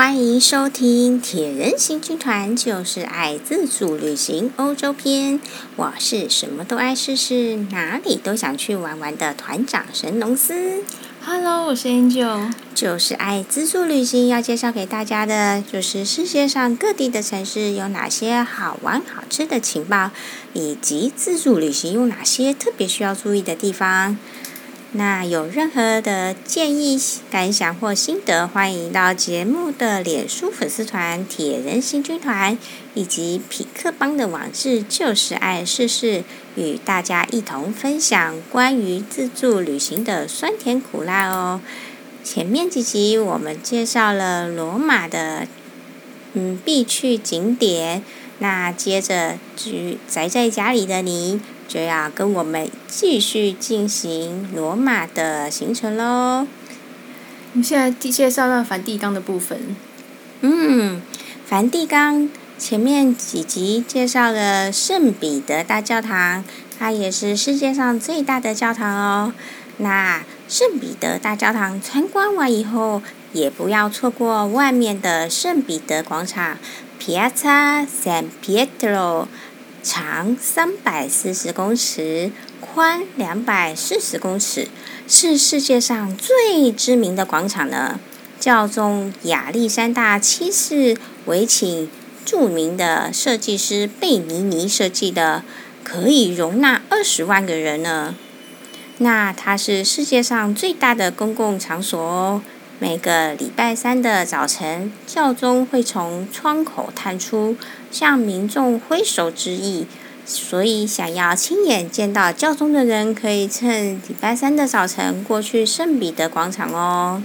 欢迎收听《铁人行军团》，就是爱自助旅行欧洲篇。我是什么都爱试试，哪里都想去玩玩的团长神农司。Hello，我是 Angel，就是爱自助旅行。要介绍给大家的，就是世界上各地的城市有哪些好玩好吃的情报，以及自助旅行有哪些特别需要注意的地方。那有任何的建议、感想或心得，欢迎到节目的脸书粉丝团“铁人行军团”以及匹克邦的网志“就是爱试试”，与大家一同分享关于自助旅行的酸甜苦辣哦。前面几集我们介绍了罗马的嗯必去景点，那接着至于宅在家里的你。就要跟我们继续进行罗马的行程喽。我们现在介绍到梵蒂冈的部分。嗯，梵蒂冈前面几集介绍了圣彼得大教堂，它也是世界上最大的教堂哦。那圣彼得大教堂参观完以后，也不要错过外面的圣彼得广场 （Piazza San Pietro）。长三百四十公尺，宽两百四十公尺，是世界上最知名的广场呢。教宗亚历山大七世委请著名的设计师贝尼尼设计的，可以容纳二十万个人呢。那它是世界上最大的公共场所哦。每个礼拜三的早晨，教宗会从窗口探出，向民众挥手致意。所以，想要亲眼见到教宗的人，可以趁礼拜三的早晨过去圣彼得广场哦。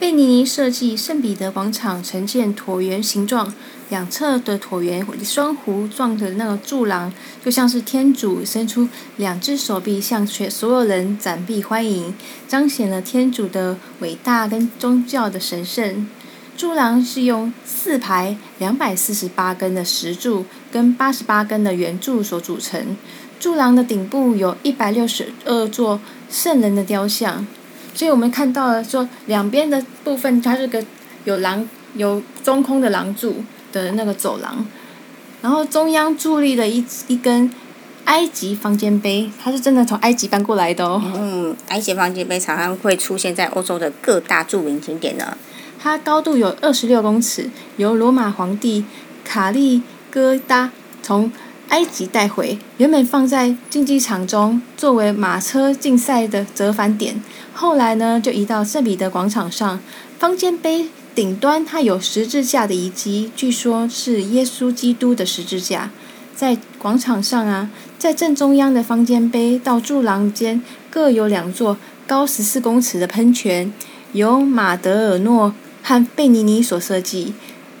贝尼尼设计圣彼得广场呈现椭圆形状，两侧的椭圆双弧状的那个柱廊，就像是天主伸出两只手臂向全所有人展臂欢迎，彰显了天主的伟大跟宗教的神圣。柱廊是用四排两百四十八根的石柱跟八十八根的圆柱所组成。柱廊的顶部有一百六十二座圣人的雕像。所以我们看到了说，两边的部分它是个有廊、有中空的廊柱的那个走廊，然后中央伫立了一一根埃及方尖碑，它是真的从埃及搬过来的哦。嗯，埃及方尖碑常常会出现在欧洲的各大著名景点呢。它高度有二十六公尺，由罗马皇帝卡利哥达从埃及带回，原本放在竞技场中作为马车竞赛的折返点。后来呢，就移到圣彼得广场上。方尖碑顶端它有十字架的遗迹，据说是耶稣基督的十字架。在广场上啊，在正中央的方尖碑到柱廊间各有两座高十四公尺的喷泉，由马德尔诺和贝尼尼所设计。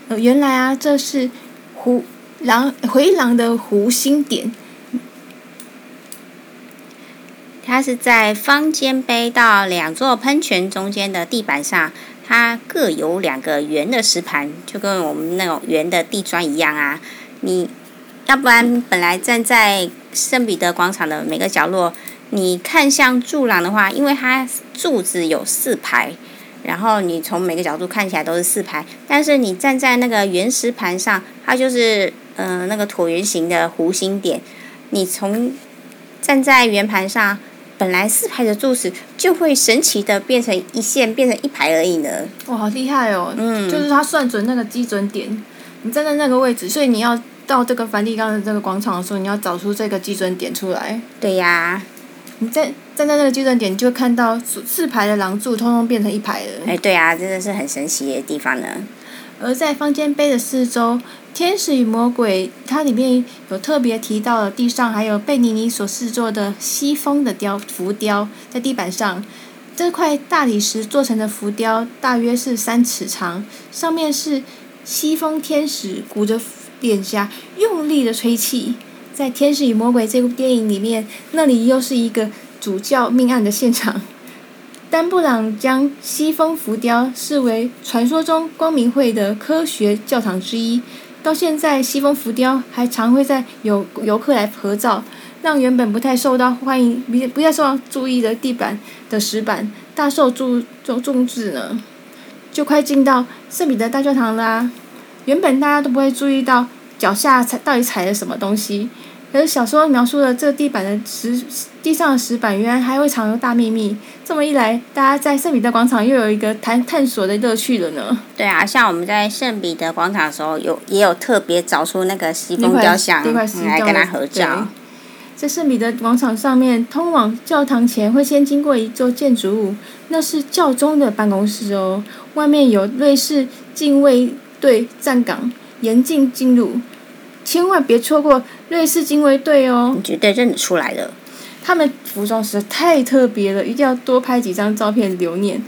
呃，原来啊，这是弧廊回廊的弧心点。它是在方尖碑到两座喷泉中间的地板上，它各有两个圆的石盘，就跟我们那种圆的地砖一样啊。你要不然本来站在圣彼得广场的每个角落，你看向柱廊的话，因为它柱子有四排，然后你从每个角度看起来都是四排，但是你站在那个圆石盘上，它就是、呃、那个椭圆形的弧形点，你从站在圆盘上。本来四排的柱子就会神奇的变成一线，变成一排而已呢。哇，好厉害哦！嗯，就是他算准那个基准点，你站在那个位置，所以你要到这个梵蒂冈的这个广场的时候，你要找出这个基准点出来。对呀，你在站在那个基准点，你就看到四排的廊柱通通变成一排了。哎，对啊，真的是很神奇的地方呢。而在方尖碑的四周。天使与魔鬼，它里面有特别提到了地上还有贝尼尼所制作的西风的雕浮雕，在地板上，这块大理石做成的浮雕大约是三尺长，上面是西风天使鼓着脸颊，用力的吹气。在《天使与魔鬼》这部电影里面，那里又是一个主教命案的现场。丹布朗将西风浮雕视为传说中光明会的科学教堂之一。到现在，西风浮雕还常会在有游客来合照，让原本不太受到欢迎、不不太受到注意的地板的石板大受注重重视呢。就快进到圣彼得大教堂啦。原本大家都不会注意到脚下踩到底踩了什么东西，可是小说描述了这个地板的石地上的石板，原来还会藏有大秘密。这么一来，大家在圣彼得广场又有一个探探索的乐趣了呢。对啊，像我们在圣彼得广场的时候，有也有特别找出那个西风雕像来跟他合照。在圣彼得广场上面，通往教堂前会先经过一座建筑物，那是教宗的办公室哦。外面有瑞士禁卫队站岗，严禁进入，千万别错过瑞士禁卫队哦。你绝对认得出来了，他们服装实在太特别了，一定要多拍几张照片留念。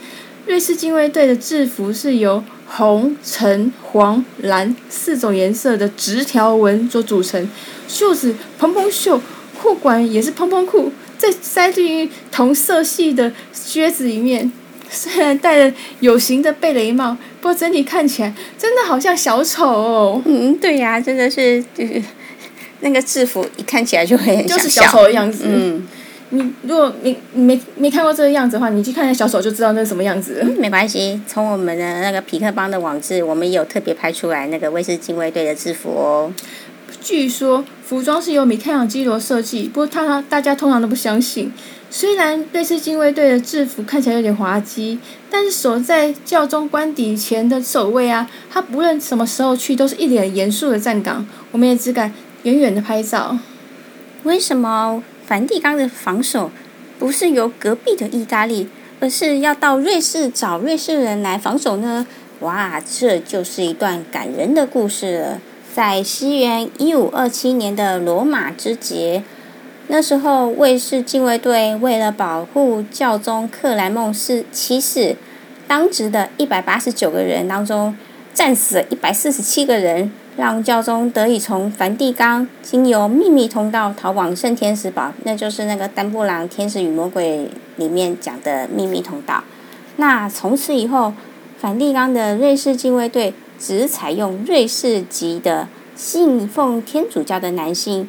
瑞士禁卫队的制服是由红、橙、黄、蓝四种颜色的直条纹所组成，袖子蓬蓬袖。裤管也是蓬蓬裤，再塞进于同色系的靴子里面。虽然戴着有型的贝雷帽，不过整体看起来真的好像小丑哦。嗯，对呀、啊，真的是就是那个制服一看起来就会很就是小丑的样子。嗯，你如果你没没看过这个样子的话，你去看一下小丑就知道那是什么样子。嗯，没关系，从我们的那个匹克邦的网志，我们也有特别拍出来那个卫士禁卫队的制服哦。据说服装是由米开朗基罗设计，不过他大家通常都不相信。虽然瑞士禁卫队的制服看起来有点滑稽，但是守在教宗官邸前的守卫啊，他不论什么时候去，都是一脸严肃的站岗。我们也只敢远远的拍照。为什么梵蒂冈的防守不是由隔壁的意大利，而是要到瑞士找瑞士人来防守呢？哇，这就是一段感人的故事了。在西元一五二七年的罗马之节，那时候卫士禁卫队为了保护教宗克莱孟斯七世，当值的一百八十九个人当中，战死了一百四十七个人，让教宗得以从梵蒂冈经由秘密通道逃往圣天使堡，那就是那个丹布朗《天使与魔鬼》里面讲的秘密通道。那从此以后，梵蒂冈的瑞士禁卫队。只采用瑞士籍的信奉天主教的男性，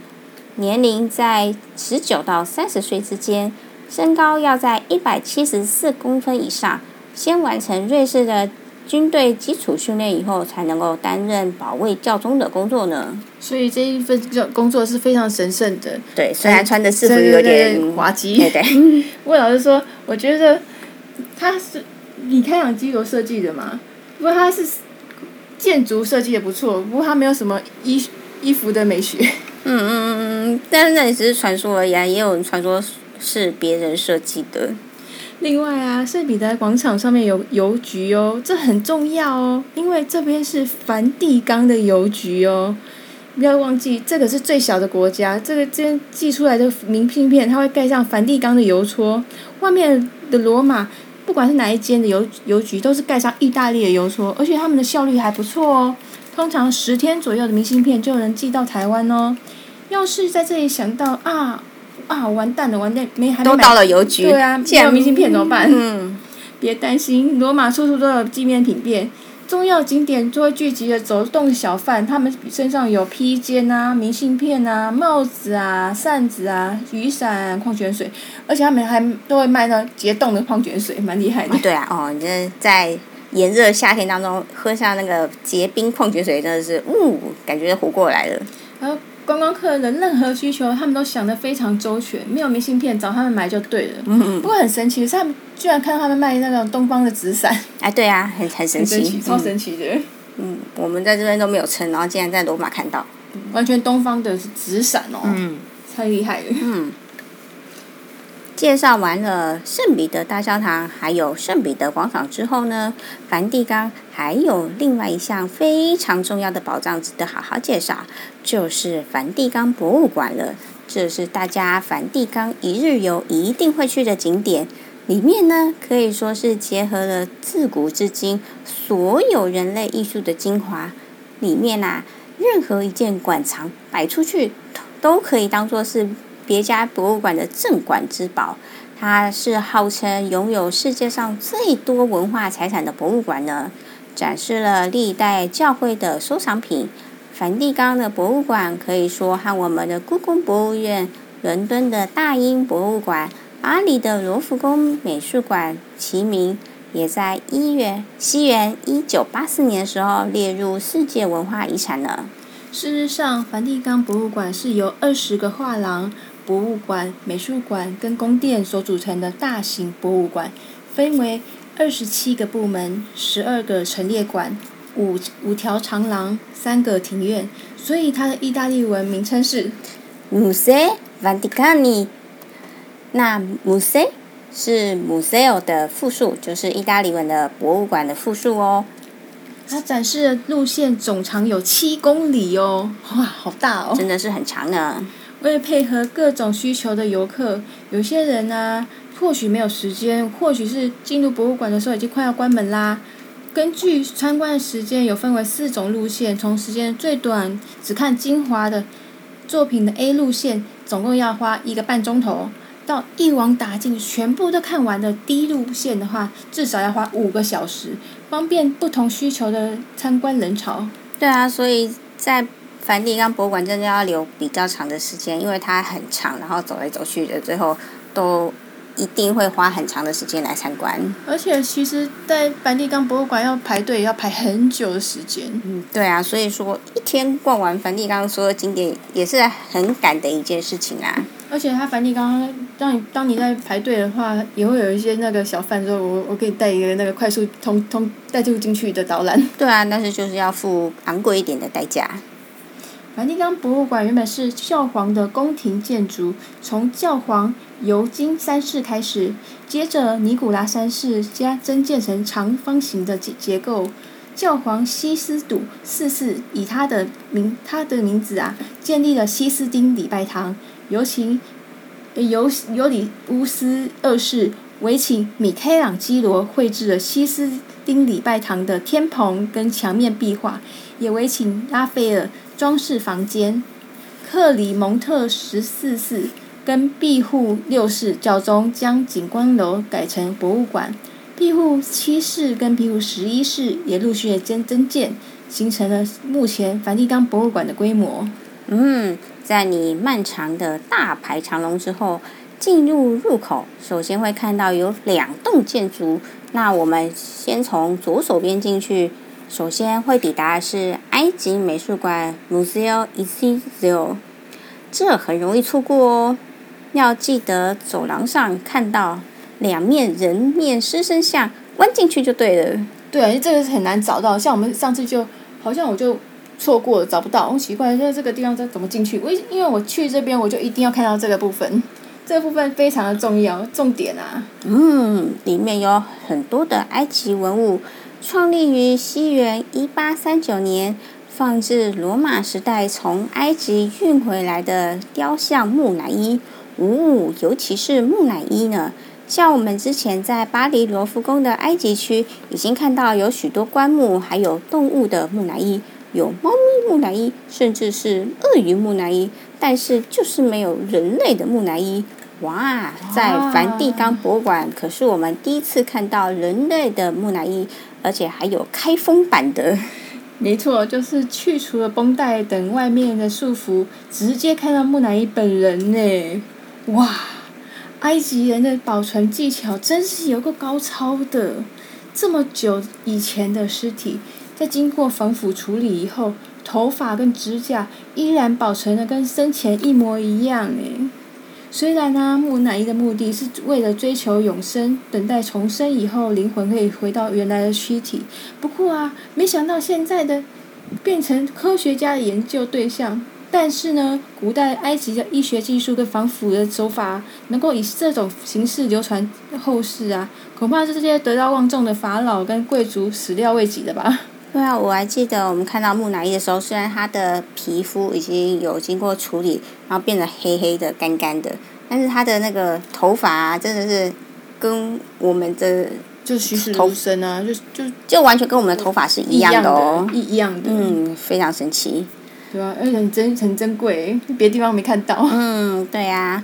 年龄在十九到三十岁之间，身高要在一百七十四公分以上，先完成瑞士的军队基础训练以后，才能够担任保卫教宗的工作呢。所以这一份工作是非常神圣的。对，虽然穿的制服有点滑稽。对 对。魏 老师说：“我觉得他是米开朗基罗设计的嘛，不过他是。”建筑设计也不错，不过他没有什么衣衣服的美学。嗯嗯嗯嗯，但是那里只是传说而已啊，也有人传说是别人设计的。另外啊，圣彼得广场上面有邮局哦，这很重要哦，因为这边是梵蒂冈的邮局哦。不要忘记，这个是最小的国家，这个这寄出来的明信片，它会盖上梵蒂冈的邮戳，外面的罗马。不管是哪一间的邮邮局，都是盖上意大利的邮戳，而且他们的效率还不错哦。通常十天左右的明信片就能寄到台湾哦。要是在这里想到啊啊，完蛋了，完蛋，没还没都到了邮局，对啊，没有明信片怎么办？嗯，别担心，罗马处处都有纪念品店。重要景点就会聚集的走动小贩，他们身上有披肩啊、明信片啊、帽子啊、扇子啊、雨伞、矿泉水，而且他们还都会卖那结冻的矿泉水，蛮厉害的。对啊，哦，你这在炎热夏天当中喝下那个结冰矿泉水，真的是，呜，感觉活过来了。然观光客的任何需求，他们都想得非常周全。没有明信片，找他们买就对了。嗯嗯。不过很神奇的是，他们居然看到他们卖那种东方的纸伞。哎，对啊，很很神奇，神奇，超神奇的。嗯，我们在这边都没有称，然后竟然在罗马看到。完全东方的纸伞哦。嗯。太厉害了。嗯。介绍完了圣彼得大教堂，还有圣彼得广场之后呢，梵蒂冈还有另外一项非常重要的宝藏值得好好介绍，就是梵蒂冈博物馆了。这是大家梵蒂冈一日游一定会去的景点，里面呢可以说是结合了自古至今所有人类艺术的精华。里面啊，任何一件馆藏摆出去，都可以当做是。别家博物馆的镇馆之宝，它是号称拥有世界上最多文化财产的博物馆呢，展示了历代教会的收藏品。梵蒂冈的博物馆可以说和我们的故宫博物院、伦敦的大英博物馆、巴黎的罗浮宫美术馆齐名，也在一月西元一九八四年的时候列入世界文化遗产了。事实上，梵蒂冈博物馆是由二十个画廊、博物馆、美术馆跟宫殿所组成的大型博物馆，分为二十七个部门、十二个陈列馆、五五条长廊、三个庭院，所以它的意大利文名称是 Musei Vaticani。那 Musei 是 Museo 的复数，就是意大利文的博物馆的复数哦。它展示的路线总长有七公里哦，哇，好大哦！真的是很长呢。为了配合各种需求的游客，有些人呢、或许没有时间，或许是进入博物馆的时候已经快要关门啦。根据参观的时间，有分为四种路线，从时间最短只看精华的作品的 A 路线，总共要花一个半钟头。到一网打尽，全部都看完的 D 路线的话，至少要花五个小时，方便不同需求的参观人潮。对啊，所以在梵蒂冈博物馆真的要留比较长的时间，因为它很长，然后走来走去的，最后都一定会花很长的时间来参观。而且，其实，在梵蒂冈博物馆要排队，要排很久的时间。嗯，对啊，所以说一天逛完梵蒂冈所有景点也是很赶的一件事情啊。而且它梵蒂冈，当你当你在排队的话，也会有一些那个小贩说：“我我可以带一个那个快速通通带入进去的导览。”对啊，但是就是要付昂贵一点的代价。梵蒂冈博物馆原本是教皇的宫廷建筑，从教皇尤金三世开始，接着尼古拉三世加增建成长方形的结结构。教皇西斯笃四世以他的名他的名字啊，建立了西斯丁礼拜堂。尤其尤尤里乌斯二世委请米开朗基罗绘制了西斯丁礼拜堂的天棚跟墙面壁画，也委请拉斐尔装饰房间。克里蒙特十四世跟庇护六世教宗将景观楼改成博物馆，庇护七世跟庇护十一世也陆续增增建，形成了目前梵蒂冈博物馆的规模。嗯。在你漫长的大排长龙之后，进入入口，首先会看到有两栋建筑。那我们先从左手边进去，首先会抵达的是埃及美术馆 Museo Egizio，这很容易错过哦。要记得走廊上看到两面人面狮身像，弯进去就对了。对，这个是很难找到。像我们上次就好像我就。错过了，找不到，很奇怪，在这个地方这怎么进去？我因为我去这边，我就一定要看到这个部分，这个部分非常的重要，重点啊。嗯，里面有很多的埃及文物，创立于西元一八三九年，放置罗马时代从埃及运回来的雕像木乃伊。呜、尤其是木乃伊呢，像我们之前在巴黎罗浮宫的埃及区，已经看到有许多棺木，还有动物的木乃伊。有猫咪木乃伊，甚至是鳄鱼木乃伊，但是就是没有人类的木乃伊。哇，在梵蒂冈博物馆，可是我们第一次看到人类的木乃伊，而且还有开封版的。没错，就是去除了绷带等外面的束缚，直接看到木乃伊本人呢。哇，埃及人的保存技巧真是有个高超的，这么久以前的尸体。在经过防腐处理以后，头发跟指甲依然保存的跟生前一模一样诶。虽然呢、啊，木乃伊的目的是为了追求永生，等待重生以后灵魂可以回到原来的躯体。不过啊，没想到现在的变成科学家的研究对象。但是呢，古代埃及的医学技术跟防腐的手法能够以这种形式流传后世啊，恐怕是这些德高望重的法老跟贵族始料未及的吧。对啊，我还记得我们看到木乃伊的时候，虽然他的皮肤已经有经过处理，然后变得黑黑的、干干的，但是他的那个头发啊，真的是跟我们的就栩栩如生啊，就就就完全跟我们的头发是一样的哦，一一样的，嗯，非常神奇，对啊，而且很珍很珍贵，别的地方没看到。嗯，对啊，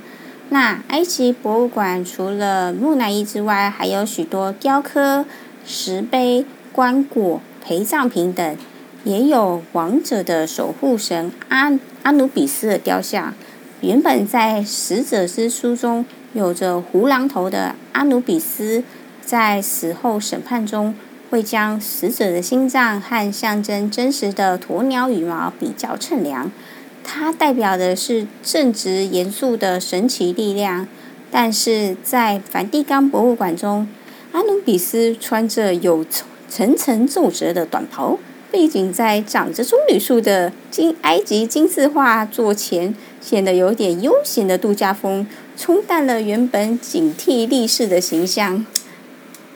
那埃及博物馆除了木乃伊之外，还有许多雕刻、石碑、棺槨。陪葬品等，也有王者的守护神阿阿努比斯的雕像。原本在死者之书中有着胡狼头的阿努比斯，在死后审判中，会将死者的心脏和象征真实的鸵鸟羽毛比较称量。它代表的是正直严肃的神奇力量。但是在梵蒂冈博物馆中，阿努比斯穿着有层层皱褶的短袍。背景在长着棕榈树的金埃及金字画作前，显得有点悠闲的度假风，冲淡了原本警惕立世的形象。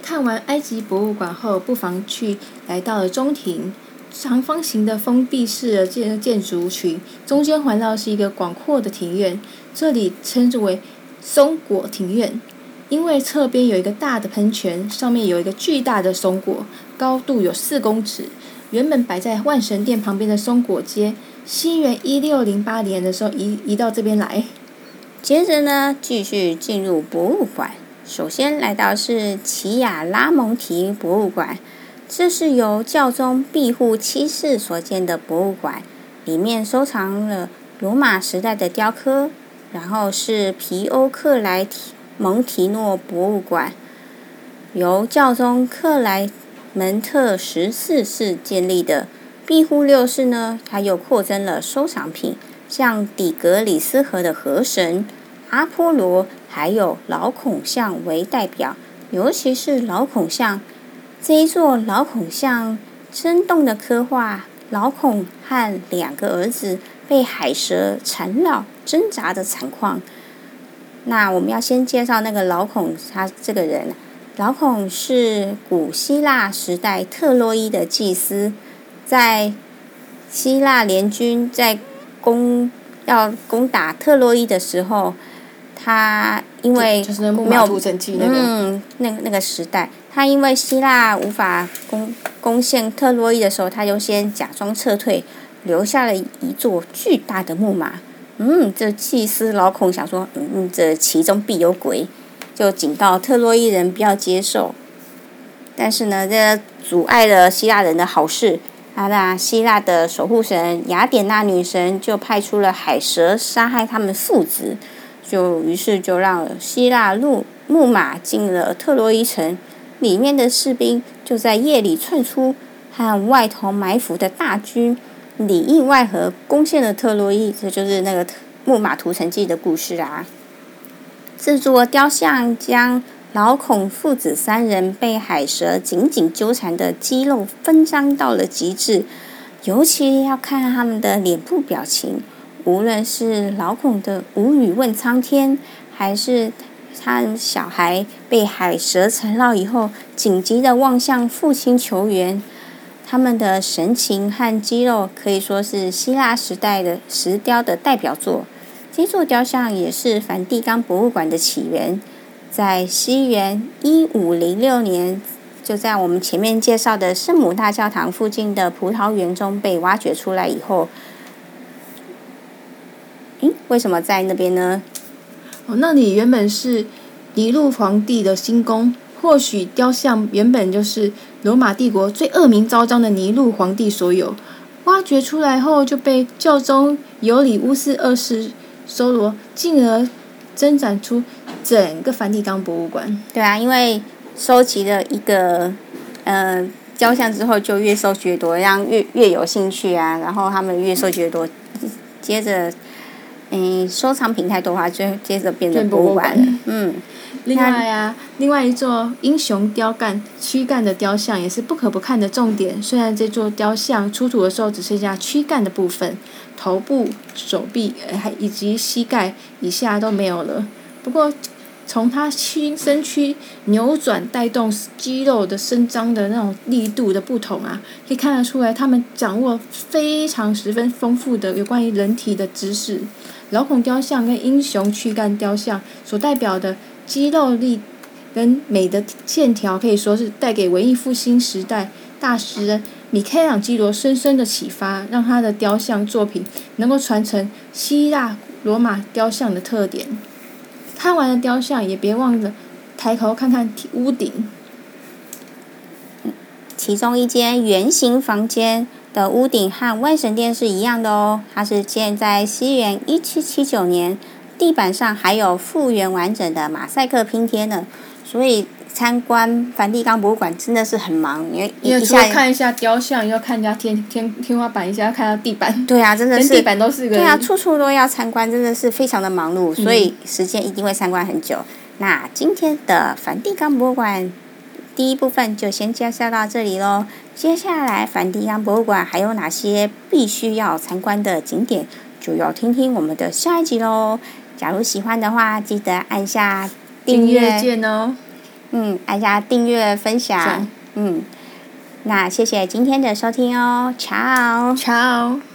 看完埃及博物馆后，不妨去来到了中庭，长方形的封闭式的建建筑群，中间环绕是一个广阔的庭院，这里称之为松果庭院，因为侧边有一个大的喷泉，上面有一个巨大的松果，高度有四公尺。原本摆在万神殿旁边的松果街，西元一六零八年的时候移移到这边来。接着呢，继续进入博物馆。首先来到是奇亚拉蒙提博物馆，这是由教宗庇护七世所建的博物馆，里面收藏了罗马时代的雕刻。然后是皮欧克莱蒙提诺博物馆，由教宗克莱。门特十四世建立的庇护六世呢，他又扩增了收藏品，像底格里斯河的河神阿波罗，还有老孔像为代表。尤其是老孔像这一座老孔像，生动的刻画老孔和两个儿子被海蛇缠绕挣扎的惨况。那我们要先介绍那个老孔，他这个人。老孔是古希腊时代特洛伊的祭司，在希腊联军在攻要攻打特洛伊的时候，他因为没有嗯那个那个时代，他因为希腊无法攻攻陷特洛伊的时候，他就先假装撤退，留下了一座巨大的木马。嗯，这祭司老孔想说，嗯，这其中必有鬼。就警告特洛伊人不要接受，但是呢，这阻碍了希腊人的好事。啊，那希腊的守护神雅典娜女神就派出了海蛇杀害他们父子，就于是就让希腊路木马进了特洛伊城，里面的士兵就在夜里窜出，和外头埋伏的大军里应外合攻陷了特洛伊。这就是那个木马屠城记的故事啊。这座雕像将老孔父子三人被海蛇紧紧纠缠的肌肉分张到了极致，尤其要看他们的脸部表情。无论是老孔的无语问苍天，还是他小孩被海蛇缠绕以后紧急的望向父亲求援，他们的神情和肌肉可以说是希腊时代的石雕的代表作。这座雕像也是梵蒂冈博物馆的起源，在西元一五零六年，就在我们前面介绍的圣母大教堂附近的葡萄园中被挖掘出来以后，嗯，为什么在那边呢？哦，那里原本是尼禄皇帝的新宫，或许雕像原本就是罗马帝国最恶名昭彰的尼禄皇帝所有，挖掘出来后就被教宗尤里乌斯二世。收罗，进而增展出整个梵蒂冈博物馆。对啊，因为收集了一个呃雕像之后，就越收集越多，让越越有兴趣啊。然后他们越收集越多，接着嗯收藏品太多的话，就接着变成博物馆了。嗯。另外啊，另外一座英雄雕干躯干的雕像也是不可不看的重点。虽然这座雕像出土的时候只剩下躯干的部分，头部、手臂还以及膝盖以下都没有了。不过，从他躯身躯扭转带动肌肉的伸张的那种力度的不同啊，可以看得出来，他们掌握非常十分丰富的有关于人体的知识。老孔雕像跟英雄躯干雕像所代表的。肌肉力跟美的线条可以说是带给文艺复兴时代大师米开朗基罗深深的启发，让他的雕像作品能够传承希腊罗马雕像的特点。看完了雕像，也别忘了抬头看看屋顶。其中一间圆形房间的屋顶和万神殿是一样的哦，它是建在西元一七七九年。地板上还有复原完整的马赛克拼贴呢，所以参观梵蒂冈博物馆真的是很忙，因为一下看一下雕像，要看一下天天天花板，一下要看到地板。对啊，真的是。地板都是个。对啊，处处都要参观，真的是非常的忙碌，所以时间一定会参观很久。嗯、那今天的梵蒂冈博物馆第一部分就先介绍到这里喽。接下来梵蒂冈博物馆还有哪些必须要参观的景点，就要听听我们的下一集喽。假如喜欢的话，记得按下订阅键哦。嗯，按下订阅分享。嗯，那谢谢今天的收听哦，Ciao。Ciao。